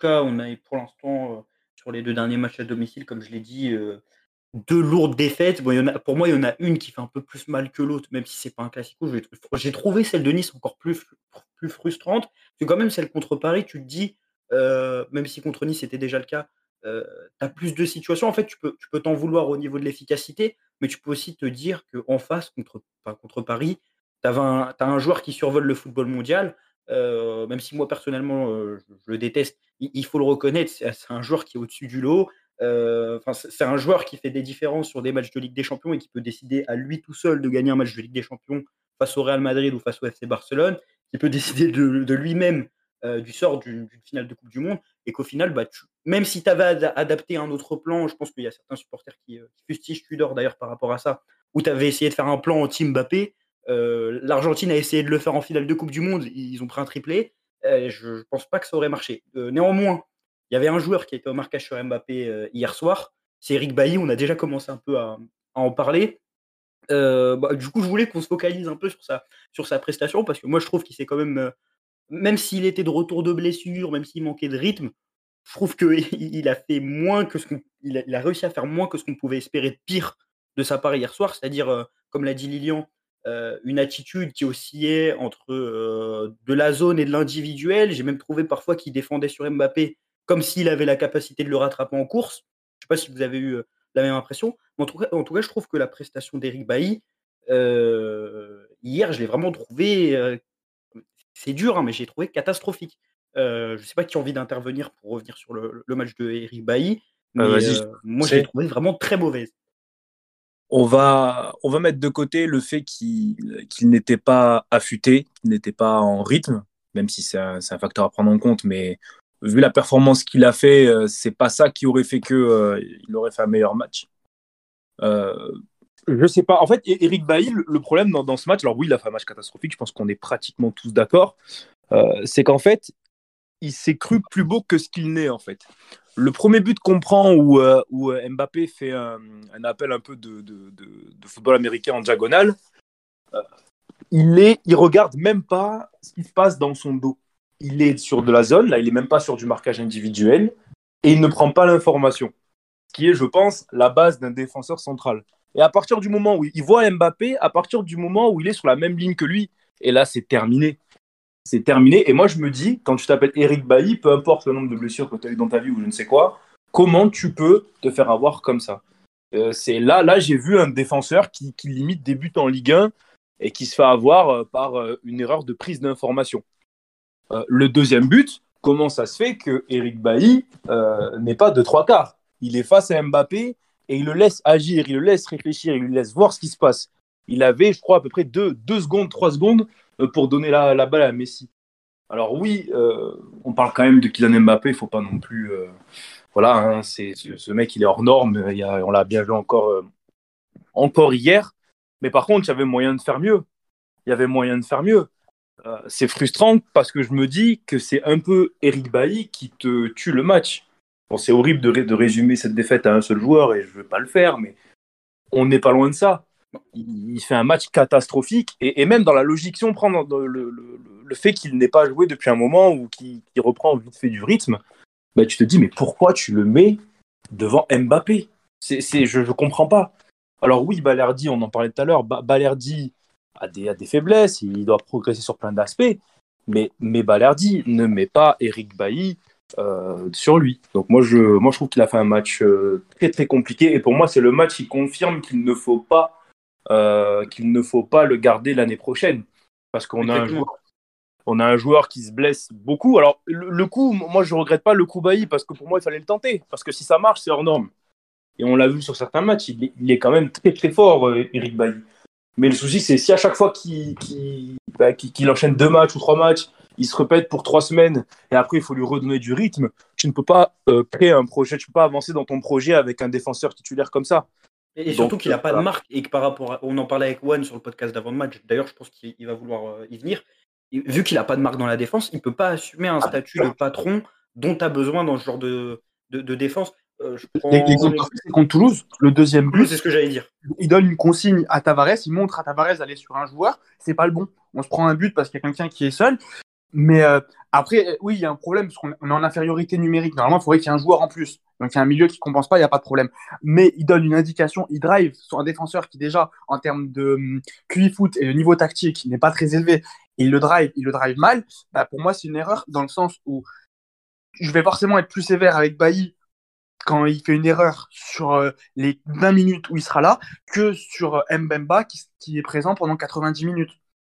cas, on a pour l'instant, sur les deux derniers matchs à domicile, comme je l'ai dit, deux lourdes défaites. Pour moi, il y en a une qui fait un peu plus mal que l'autre, même si c'est pas un classico. J'ai trouvé celle de Nice encore plus, frustrante. C'est quand même celle contre Paris, tu te dis, même si contre Nice c'était déjà le cas, tu as plus de situations. En fait, tu peux t'en vouloir au niveau de l'efficacité, mais tu peux aussi te dire qu'en face, contre, contre Paris, tu as, un joueur qui survole le football mondial. Même si moi personnellement je, le déteste, il, faut le reconnaître, c'est un joueur qui est au-dessus du lot. c'est un joueur qui fait des différences sur des matchs de Ligue des Champions et qui peut décider à lui tout seul de gagner un match de Ligue des Champions face au Real Madrid ou face au FC Barcelone, qui peut décider de, lui-même du sort d'une finale de Coupe du Monde, et qu'au final, bah, même si tu avais adapté un autre plan, je pense qu'il y a certains supporters qui, qui fustigent Tudor d'ailleurs par rapport à ça, où tu avais essayé de faire un plan anti Mbappé, l'Argentine a essayé de le faire en finale de Coupe du Monde, ils ont pris un triplé, je ne pense pas que ça aurait marché. néanmoins, il y avait un joueur qui était au marquage sur Mbappé hier soir, c'est Eric Bailly, on a déjà commencé un peu à, en parler. Bah, du coup, je voulais qu'on se focalise un peu sur sa, sur sa prestation, parce que moi, je trouve qu'il s'est quand même, même s'il était de retour de blessure, même s'il manquait de rythme, je trouve qu'il a fait moins que ce a, réussi à faire moins que ce qu'on pouvait espérer de pire de sa part hier soir, c'est-à-dire, comme l'a dit Lilian, une attitude qui oscillait entre de la zone et de l'individuel. J'ai même trouvé parfois qu'il défendait sur Mbappé comme s'il avait la capacité de le rattraper en course. Je ne sais pas si vous avez eu la même impression. Mais en, tout cas, en tout cas, je trouve que la prestation d'Eric Bailly, hier, je l'ai vraiment trouvé. c'est dur, hein, mais j'ai trouvé catastrophique. je ne sais pas qui a envie d'intervenir pour revenir sur le, match de Eric Bailly, mais moi, je l'ai trouvé vraiment très mauvaise on va, mettre de côté le fait qu'il n'était pas affûté, qu'il n'était pas en rythme, même si c'est un, facteur à prendre en compte, mais vu la performance qu'il a fait, euh, c'est pas ça qui aurait fait que euh, aurait fait un meilleur match. Euh... Je sais pas. En fait, Eric Bailly, le problème dans, ce match, alors oui, il a fait un match catastrophique, je pense qu'on est pratiquement tous d'accord, euh, c'est qu'en fait, il s'est cru plus beau que ce qu'il n'est en fait. Le premier but qu'on prend où, euh, euh, Mbappé fait un, appel un peu de, football américain en diagonale, euh, il est, regarde même pas ce qui se passe dans son dos. Il est sur de la zone, là, il est même pas sur du marquage individuel et il ne prend pas l'information, ce qui est, je pense, la base d'un défenseur central. Et à partir du moment où il voit Mbappé, à partir du moment où il est sur la même ligne que lui, et là, c'est terminé c'est terminé. Et moi, je me dis, quand tu t'appelles Eric Bailly, peu importe le nombre de blessures que tu as eu dans ta vie ou je ne sais quoi, comment tu peux te faire avoir comme ça? Euh, C'est là, là, j'ai vu un défenseur qui, limite débute en Ligue 1 et qui se fait avoir euh, par euh, une erreur de prise d'information. le deuxième but, comment ça se fait que Eric Bailly n'est pas de trois quarts? Il est face à Mbappé et il le laisse agir, il le laisse réfléchir, il lui laisse voir ce qui se passe. Il avait, je crois, à peu près deux, secondes, trois secondes pour donner la, la, balle à Messi. Alors oui, euh, on parle quand même de Kylian Mbappé, il faut pas non plus... Euh, voilà, hein, c'est, ce mec, il est hors norme, il y a, on l'a bien vu encore, encore hier, mais par contre, il y avait moyen de faire mieux. Il y avait moyen de faire mieux. c'est frustrant parce que je me dis que c'est un peu Eric Bailly qui te tue le match. C'est horrible de, de, résumer cette défaite à un seul joueur et je ne veux pas le faire, mais on n'est pas loin de ça il, fait un match catastrophique. Et, même dans la logique, si on prend le, fait qu'il n'ait pas joué depuis un moment ou qu'il reprend vite fait du rythme, bah, tu te dis, mais pourquoi tu le mets devant Mbappé? C'est, Je ne comprends pas. Alors oui, Balerdi, on en parlait tout à l'heure, Balerdi a des, a des faiblesses, il doit progresser sur plein d'aspects, mais, mais Balerdi ne met pas Eric Bailly euh, sur lui. Donc moi je, moi, je trouve qu'il a fait un match euh, très très compliqué, et pour moi c'est le match qui confirme qu'il ne faut pas euh, qu'il ne faut pas le garder l'année prochaine. Parce qu'on a, un joueur, on a un joueur qui se blesse beaucoup. Alors, le, coup, moi, je regrette pas le coup Bailly parce que pour moi, il fallait le tenter. Parce que si ça marche, c'est hors norme. Et on l'a vu sur certains matchs, il est, quand même très très fort, euh, Eric Bailly. Mais le souci, c'est si à chaque fois bah, qu'il enchaîne deux matchs ou trois matchs, il se répète pour trois semaines et après il faut lui redonner du rythme, tu ne peux pas euh, créer un projet, tu ne peux pas avancer dans ton projet avec un défenseur titulaire comme ça. Et, surtout qu'il n'a pas de marque et que par rapport à, on en parlait avec One sur le podcast d'avant le match, d'ailleurs je pense qu'il va vouloir euh, y venir, vu qu'il n'a pas de marque dans la défense, il ne peut pas assumer un statut de patron dont tu as besoin dans ce genre de, de, défense. Euh, contre Toulouse, le deuxième but. C'est ce que j'allais dire. Il donne une consigne à Tavares, il montre à Tavares d'aller sur un joueur, c'est pas le bon. On se prend un but parce qu'il y a quelqu'un qui est seul. Mais euh, après, oui, il y a un problème parce qu'on est en infériorité numérique. Normalement, il faudrait qu'il y ait un joueur en plus. Donc, il y a un milieu qui ne compense pas, il n'y a pas de problème. Mais il donne une indication, il drive sur un défenseur qui, déjà, en termes de um, QI foot et de niveau tactique, n'est pas très élevé. Il le drive, il le drive mal. Bah, pour moi, c'est une erreur dans le sens où je vais forcément être plus sévère avec Bailly quand il fait une erreur sur euh, les 20 minutes où il sera là que sur euh, Mbemba qui, qui, est présent pendant 90 minutes.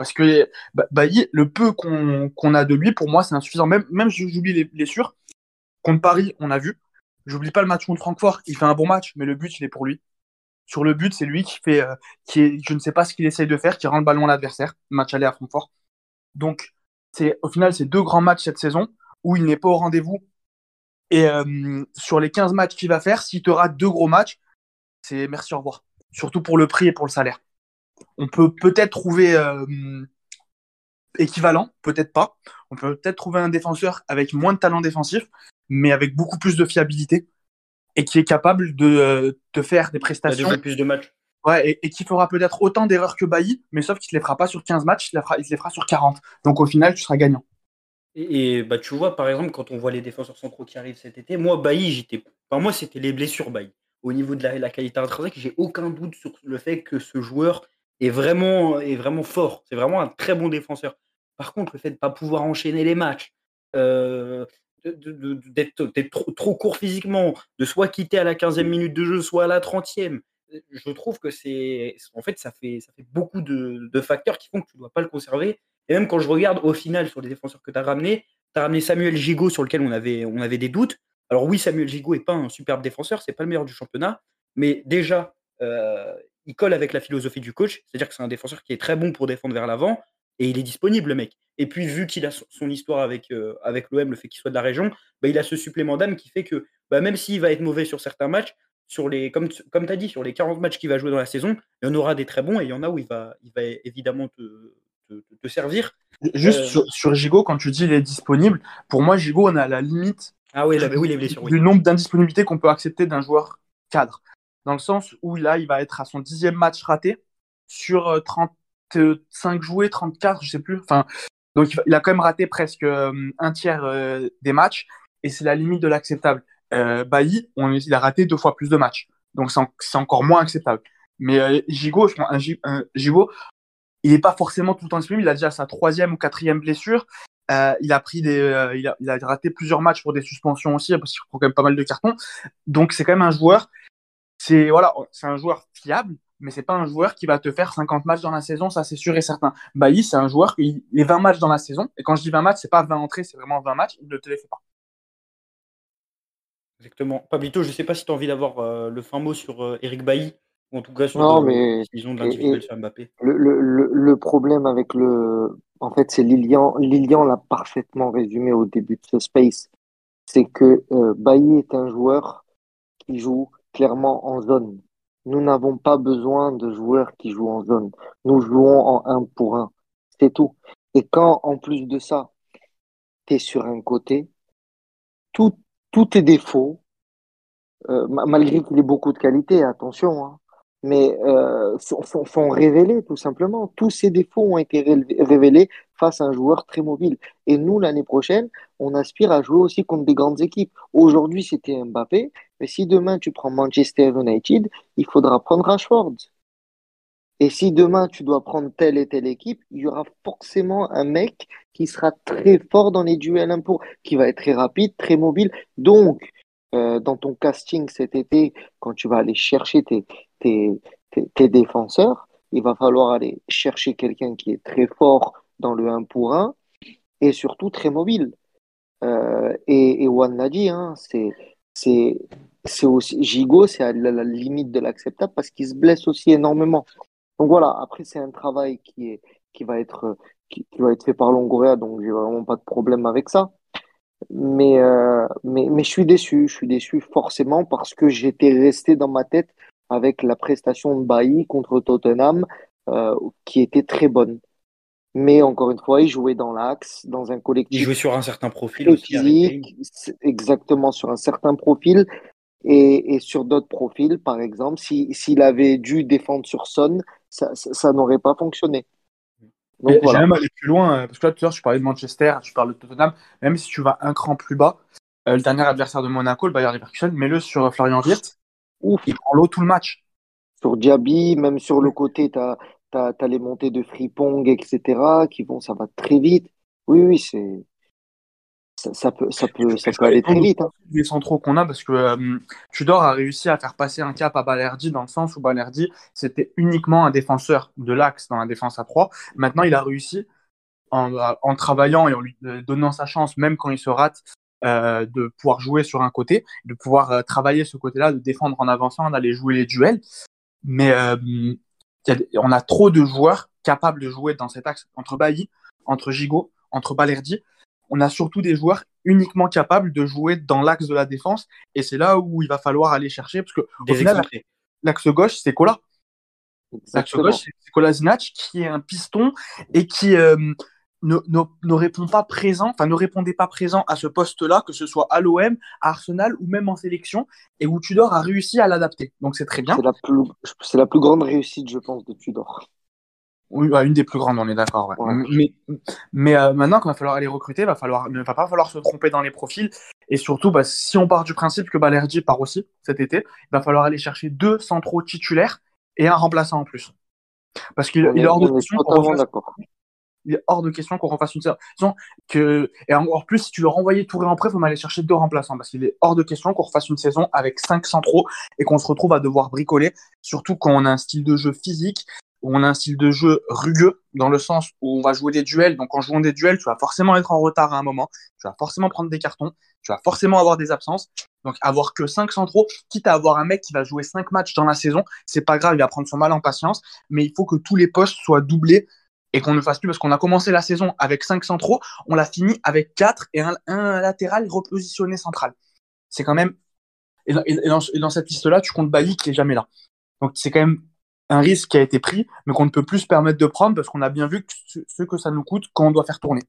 Parce que bah, Bailly, le peu qu'on a de lui, pour moi, c'est insuffisant. Même, même j'oublie les blessures. Contre Paris, on a vu. J'oublie pas le match contre Francfort. Il fait un bon match, mais le but, il est pour lui. Sur le but, c'est lui qui fait, euh, je ne sais pas ce qu'il essaye de faire, qui rend le ballon à l'adversaire. Match aller à Francfort. Donc, c'est au final, c'est deux grands matchs cette saison où il n'est pas au rendez-vous. Et euh, sur les 15 matchs qu'il va faire, s'il te rate deux gros matchs, c'est merci, au revoir. Surtout pour le prix et pour le salaire. On peut peut-être trouver euh, équivalent, peut-être pas. On peut peut-être trouver un défenseur avec moins de talent défensif, mais avec beaucoup plus de fiabilité et qui est capable de, de faire des prestations. plus de matchs. Ouais, et, qui fera peut-être autant d'erreurs que Bailly, mais sauf qu'il ne les fera pas sur 15 matchs, il, les fera, il les fera sur 40. Donc au final, tu seras gagnant. Et, bah, tu vois, par exemple, quand on voit les défenseurs centraux qui arrivent cet été, moi, Bailly, j'étais. Enfin, moi, c'était les blessures Bailly. Au niveau de la, la qualité intrinsèque, j'ai aucun doute sur le fait que ce joueur est vraiment, est vraiment fort. C'est vraiment un très bon défenseur. Par contre, le fait de ne pas pouvoir enchaîner les matchs, euh, d'être trop, trop, court physiquement, de soit quitter à la 15e minute de jeu, soit à la 30e, je trouve que c'est. En fait, ça fait, ça fait beaucoup de, de facteurs qui font que tu ne dois pas le conserver. Et même quand je regarde au final sur les défenseurs que tu as ramenés, tu as ramené Samuel Gigot sur lequel on avait, on avait des doutes. Alors oui, Samuel Gigot n'est pas un superbe défenseur, c'est pas le meilleur du championnat, mais déjà, euh, il colle avec la philosophie du coach, c'est-à-dire que c'est un défenseur qui est très bon pour défendre vers l'avant, et il est disponible, le mec. Et puis, vu qu'il a son histoire avec, euh, avec l'OM, le fait qu'il soit de la région, bah, il a ce supplément d'âme qui fait que bah, même s'il va être mauvais sur certains matchs, sur les, comme, comme tu as dit, sur les 40 matchs qu'il va jouer dans la saison, il y en aura des très bons et il y en a où il va, il va évidemment te, te, servir. Juste euh, sur, sur Gigot, quand tu dis il est disponible, pour moi, Gigot, on est à la limite ah oui, oui, les blessures, du nombre d'indisponibilités qu'on peut accepter d'un joueur cadre. Dans le sens où là, il va être à son dixième match raté sur 35 euh, joués, 34, je sais plus. Enfin, donc il a quand même raté presque euh, un tiers des matchs et c'est la limite de l'acceptable. Euh, Bailly, on, il a raté deux fois plus de matchs, donc c'est encore moins acceptable. Mais Gigot, je un, Gigot, il n'est pas forcément tout le temps disponible. Il a déjà sa troisième ou quatrième blessure. Euh, il a pris des, euh, il, a, il, a, raté plusieurs matchs pour des suspensions aussi parce qu'il prend quand même pas mal de cartons. Donc c'est quand même un joueur, c'est voilà, c'est un joueur fiable, mais c'est pas un joueur qui va te faire 50 matchs dans la saison, ça c'est sûr et certain. Bailly, c'est un joueur qui est 20 matchs dans la saison et quand je dis 20 matchs, c'est pas 20 entrées, c'est vraiment 20 matchs, il ne te les fait pas. Exactement. Pablito, je sais pas si tu as envie d'avoir euh, le fin mot sur Eric Bailly en tout cas, non, mais Le, problème avec le. En fait, c'est Lilian. Lilian l'a parfaitement résumé au début de ce space. C'est que euh, Bailly est un joueur qui joue clairement en zone. Nous n'avons pas besoin de joueurs qui jouent en zone. Nous jouons en un pour un. C'est tout. Et quand, en plus de ça, tu es sur un côté, tous tes défauts, euh, malgré qu'il ait beaucoup de qualité, attention, hein, mais euh, sont, sont, révélés tout simplement. Tous ces défauts ont été révélés face à un joueur très mobile. Et nous, l'année prochaine, on aspire à jouer aussi contre des grandes équipes. Aujourd'hui, c'était Mbappé, mais si demain tu prends Manchester United, il faudra prendre Rashford. Et si demain tu dois prendre telle et telle équipe, il y aura forcément un mec qui sera très fort dans les duels impôts, qui va être très rapide, très mobile. Donc, euh, dans ton casting cet été, quand tu vas aller chercher tes, tes, tes, défenseurs, il va falloir aller chercher quelqu'un qui est très fort dans le 1 pour 1 et surtout très mobile. Euh, et, et Juan l'a dit, hein, c'est, c'est, c'est aussi Gigot, c'est à la, limite de l'acceptable parce qu'il se blesse aussi énormément. Donc voilà, après c'est un travail qui est qui va être qui, va être fait par Longoria, donc j'ai vraiment pas de problème avec ça. Mais, euh, mais mais je suis déçu, je suis déçu forcément parce que j'étais resté dans ma tête avec la prestation de Bailly contre Tottenham euh, qui était très bonne. Mais encore une fois, il jouait dans l'axe, dans un collectif. Il jouait sur un certain profil physique, exactement sur un certain profil. Et, et sur d'autres profils, par exemple, s'il avait dû défendre sur Son, ça, ça, n'aurait pas fonctionné. Donc, J'ai même aller plus loin, parce que là, tout à l'heure, je parlais de Manchester, tu parles de Tottenham. Même si tu vas un cran plus bas, le dernier adversaire de Monaco, le Bayern Leverkusen, mets-le sur Florian Wirtz. Ouf. Il prend l'eau tout le match. Sur Diaby, même sur le côté, tu as, as, les montées de Fripong, etc., qui vont, ça va très vite. Oui, oui, c'est. Ça, peut, ça peut, ça peut aller très vite. Hein. Les centraux qu'on a, parce que euh, Tudor a réussi à faire passer un cap à Balerdi dans le sens où Balerdi, c'était uniquement un défenseur de l'axe dans la défense à 3. Maintenant, il a réussi, en, en, travaillant et en lui donnant sa chance, même quand il se rate, euh, de pouvoir jouer sur un côté, de pouvoir euh, travailler ce côté-là, de défendre en avançant, d'aller jouer les duels. Mais euh, on a trop de joueurs capables de jouer dans cet axe entre Bailly, entre Gigot, entre Balerdi. On a surtout des joueurs uniquement capables de jouer dans l'axe de la défense. Et c'est là où il va falloir aller chercher, parce que au final, l'axe gauche, c'est Cola. L'axe gauche, c'est Kolasinac, qui est un piston et qui euh, ne, ne, répond pas présent, enfin ne répondait pas présent à ce poste-là, que ce soit à l'OM, à Arsenal ou même en sélection, et où Tudor a réussi à l'adapter. Donc c'est très bien. C'est la, plus, c'est la plus grande réussite, je pense, de Tudor. Oui, une des plus grandes, on est d'accord. Mais, mais euh, maintenant, quand il va falloir aller recruter, va falloir, il ne va pas falloir se tromper dans les profils. Et surtout, bah, si on part du principe que Balerdi part aussi cet été, il va falloir aller chercher deux centraux titulaires et un remplaçant en plus. Parce qu'il est hors de question il est hors de question qu'on refasse une saison. Que... Et encore plus, si tu veux renvoyer Touré en prêt, il faut aller chercher deux remplaçants. Parce qu'il est hors de question qu'on refasse une saison avec cinq centraux et qu'on se retrouve à devoir bricoler. Surtout quand on a un style de jeu physique on a un style de jeu rugueux, dans le sens où on va jouer des duels. Donc en jouant des duels, tu vas forcément être en retard à un moment, tu vas forcément prendre des cartons, tu vas forcément avoir des absences. Donc avoir que 5 centraux, quitte à avoir un mec qui va jouer 5 matchs dans la saison, c'est pas grave, il va prendre son mal en patience, mais il faut que tous les postes soient doublés et qu'on ne fasse plus parce qu'on a commencé la saison avec 5 centraux, on l'a fini avec 4 et un, latéral repositionné central. C'est quand même. Et, dans, cette liste-là, tu comptes Bailly qui est jamais là. Donc c'est quand même un risque qui a été pris, mais qu'on ne peut plus se permettre de prendre parce qu'on a bien vu ce que ça nous coûte quand on doit faire tourner.